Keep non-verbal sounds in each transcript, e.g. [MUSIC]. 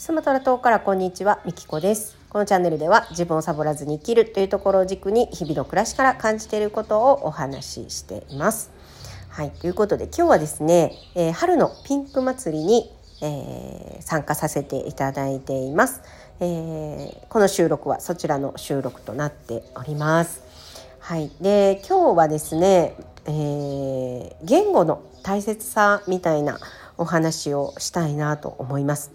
スマトラ島からこんにちは、みきこです。このチャンネルでは自分をサボらずに生きるというところを軸に日々の暮らしから感じていることをお話ししています。はい、ということで今日はですね、えー春のピンク祭りに、えー参加させていただいています、えーこの収録はそちらの収録となっております。はい、で今日はですね、えー言語の大切さみたいなお話をしたいなと思います。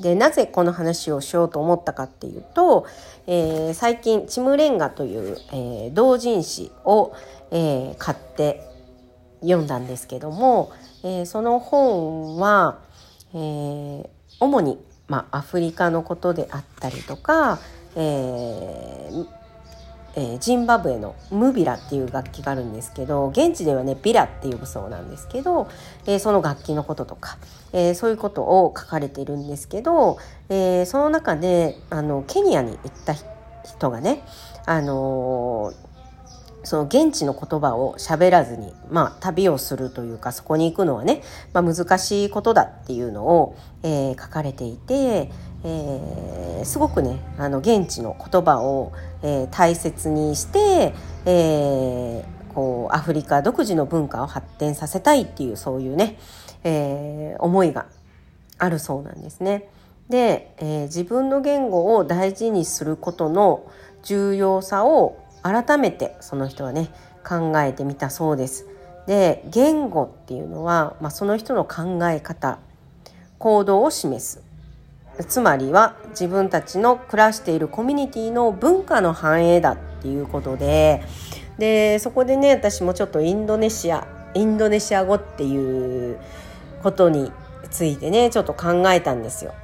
でなぜこの話をしようと思ったかっていうと、えー最近「チムレンガ」という、えー同人誌を、えー買って読んだんですけども、えーその本は、えー主に、まあ、アフリカのことであったりとか、えーえージンバブエのムビラっていう楽器があるんですけど現地ではねビラって呼ぶそうなんですけど、えーその楽器のこととか、えーそういうことを書かれているんですけど、えその中であのケニアに行った人がね、あのーその現地の言葉を喋らずに、まあ、旅をするというかそこに行くのはね、まあ、難しいことだっていうのを、えー書かれていて、えーすごくねあの現地の言葉を、えー大切にして、えーこうアフリカ独自の文化を発展させたいっていうそういうね、えー思いがあるそうなんですね。で、えー自分の言語を大事にすることの重要さを改めてその人はね考えてみたそうです。で言語っていうのは、まあ、その人の考え方行動を示すつまりは自分たちの暮らしているコミュニティの文化の反映だっていうことででそこでね私もちょっとインドネシアインドネシア語っていうことについてねちょっと考えたんですよ。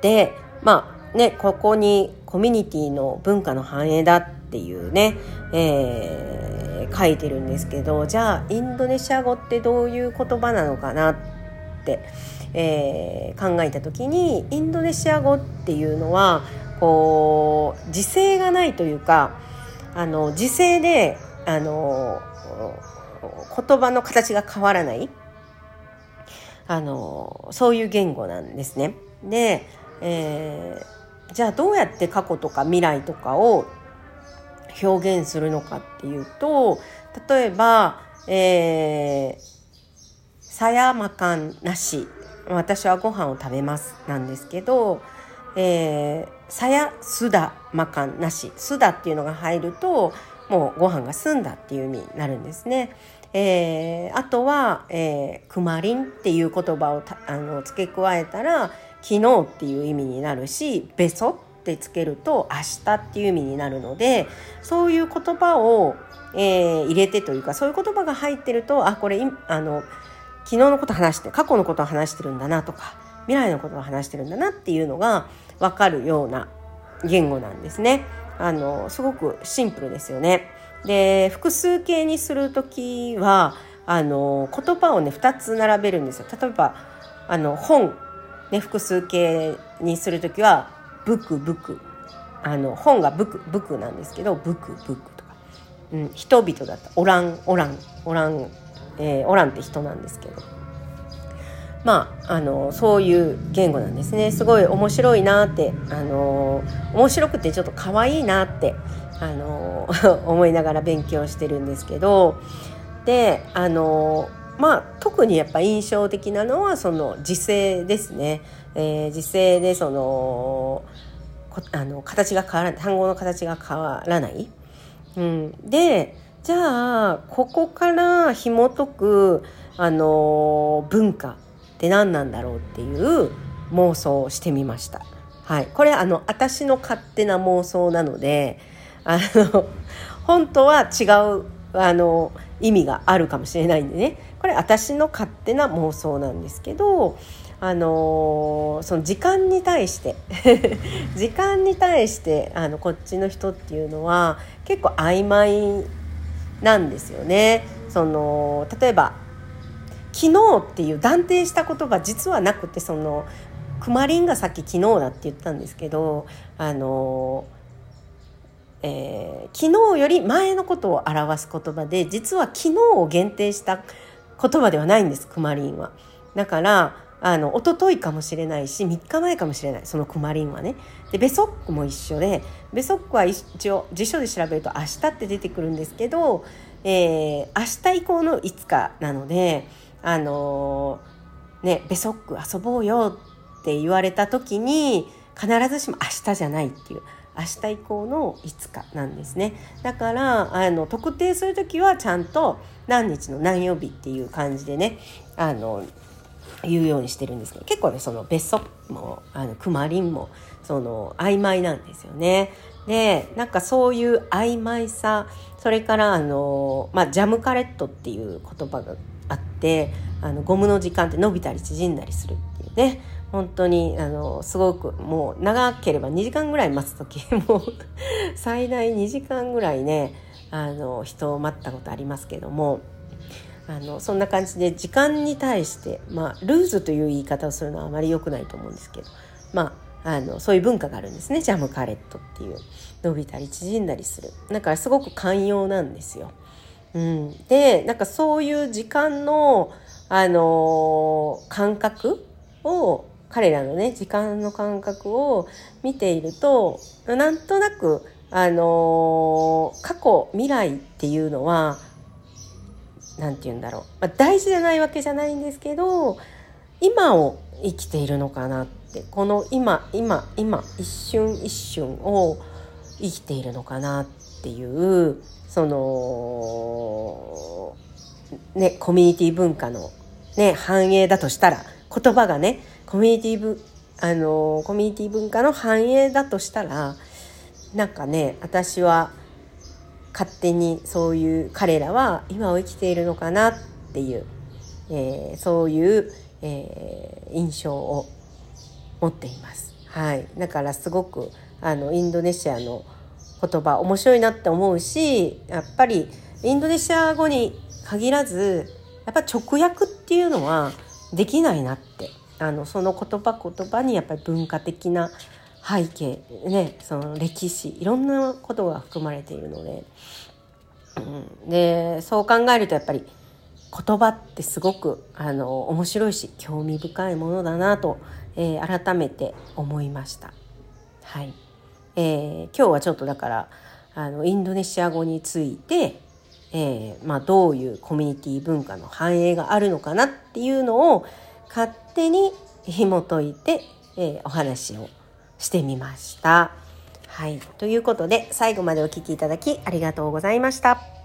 でまあねここにコミュニティの文化の反映だっっていうね、えー書いてるんですけどじゃあインドネシア語ってどういう言葉なのかなって、えー考えた時にインドネシア語っていうのはこう時勢がないというかあの時勢であの言葉の形が変わらないあのそういう言語なんですね。で、えーじゃあどうやって過去とか未来とかを表現するのかっていうと例えば「えー、さやまかんなし私はご飯を食べます」なんですけど「えー、さやすだまかんなし」「すだ」っていうのが入るともうご飯が済んだっていう意味になるんですね。えーあとは、えー、くまりんっていう言葉をたあの付け加えたら昨日っていう意味になるしべそってつけると明日っていう意味になるのでそういう言葉を、えー入れてというかそういう言葉が入ってるとあこれあの昨日のこと話して過去のことを話してるんだなとか未来のことを話してるんだなっていうのが分かるような言語なんですね。あのすごくシンプルですよね。で複数形にする時はあの言葉をね2つ並べるんですよ。例えばあの本、ね、複数形にする時は「ブクブク」あの本がブクブクなんですけど「ブクブク」とか、うん、人々だった。ら「オランオランオラン」えーオランって人なんですけど。まあ、あのそういう言語なんですね。すごい面白いなってあの面白くてちょっと可愛いなってあの [LAUGHS] 思いながら勉強してるんですけど。であのまあ特にやっぱ印象的なのはその時勢ですね、えー時勢でそのあの形が変わら単語の形が変わらない。うん、でじゃあここから紐解く、あの文化って何なんだろうっていう妄想をしてみました。はい、これあの私の勝手な妄想なのであの本当は違うあの意味があるかもしれないんでねこれ私の勝手な妄想なんですけどあのその時間に対して [LAUGHS] 時間に対してあのこっちの人っていうのは結構曖昧なんですよね。その例えば昨日っていう断定した言葉実はなくてそのクマリンがさっき昨日だって言ったんですけどあの、えー昨日より前のことを表す言葉で実は昨日を限定した言葉ではないんですクマリンは。だからあの一昨日かもしれないし3日前かもしれない。そのクマリンはね。でベソックも一緒でベソックは一応辞書で調べると明日って出てくるんですけど、えー、明日以降の5日なのであのー、ねベソック遊ぼうよって言われた時に必ずしも明日じゃないっていう。明日以降の5日なんですねだからあの特定する時はちゃんと何日の何曜日っていう感じでねあの言うようにしてるんですけど結構ねその別荘もあのクマリンもその曖昧なんですよね。でなんかそういう曖昧さそれからあの、まあ、ジャムカレットっていう言葉があってあのゴムの時間って伸びたり縮んだりするっていうね本当にあのすごくもう長ければ2時間ぐらい待つ時 [LAUGHS] もう最大2時間ぐらいねあの人を待ったことありますけどもあのそんな感じで時間に対して、まあ、ルーズという言い方をするのはあまり良くないと思うんですけど、まあ、あのそういう文化があるんですね。ジャムカレットっていう。伸びたり縮んだりする。だからすごく寛容なんですよ。うん、でなんかそういう時間の、あのー、感覚を彼らのね時間の感覚を見ているとなんとなく、あのー、過去未来っていうのは何て言うんだろう、まあ、大事じゃないわけじゃないんですけど今を生きているのかなって。この今今今一瞬一瞬を生きているのかなっていうそのねコミュニティ文化のね繁栄だとしたら言葉がねコミュニティブあのコミュニティ文化の繁栄だとしたらなんかね私は勝手にそういう彼らは今を生きているのかなっていう、えー、そういう、えー、印象を持っています。はい、だからすごくあのインドネシアの言葉面白いなって思うしやっぱりインドネシア語に限らずやっぱ直訳っていうのはできないなって。あのその言葉言葉にやっぱり文化的な背景ねその歴史いろんなことが含まれているので、うん、でそう考えるとやっぱり言葉ってすごくあの面白いし興味深いものだなと、えー、改めて思いました。はい。えー、今日はちょっとだからあのインドネシア語について、えーまあ、どういうコミュニティ文化の繁栄があるのかなっていうのを勝手に紐解いて、えー、お話をしてみました。はい。ということで、最後までお聴きいただきありがとうございました。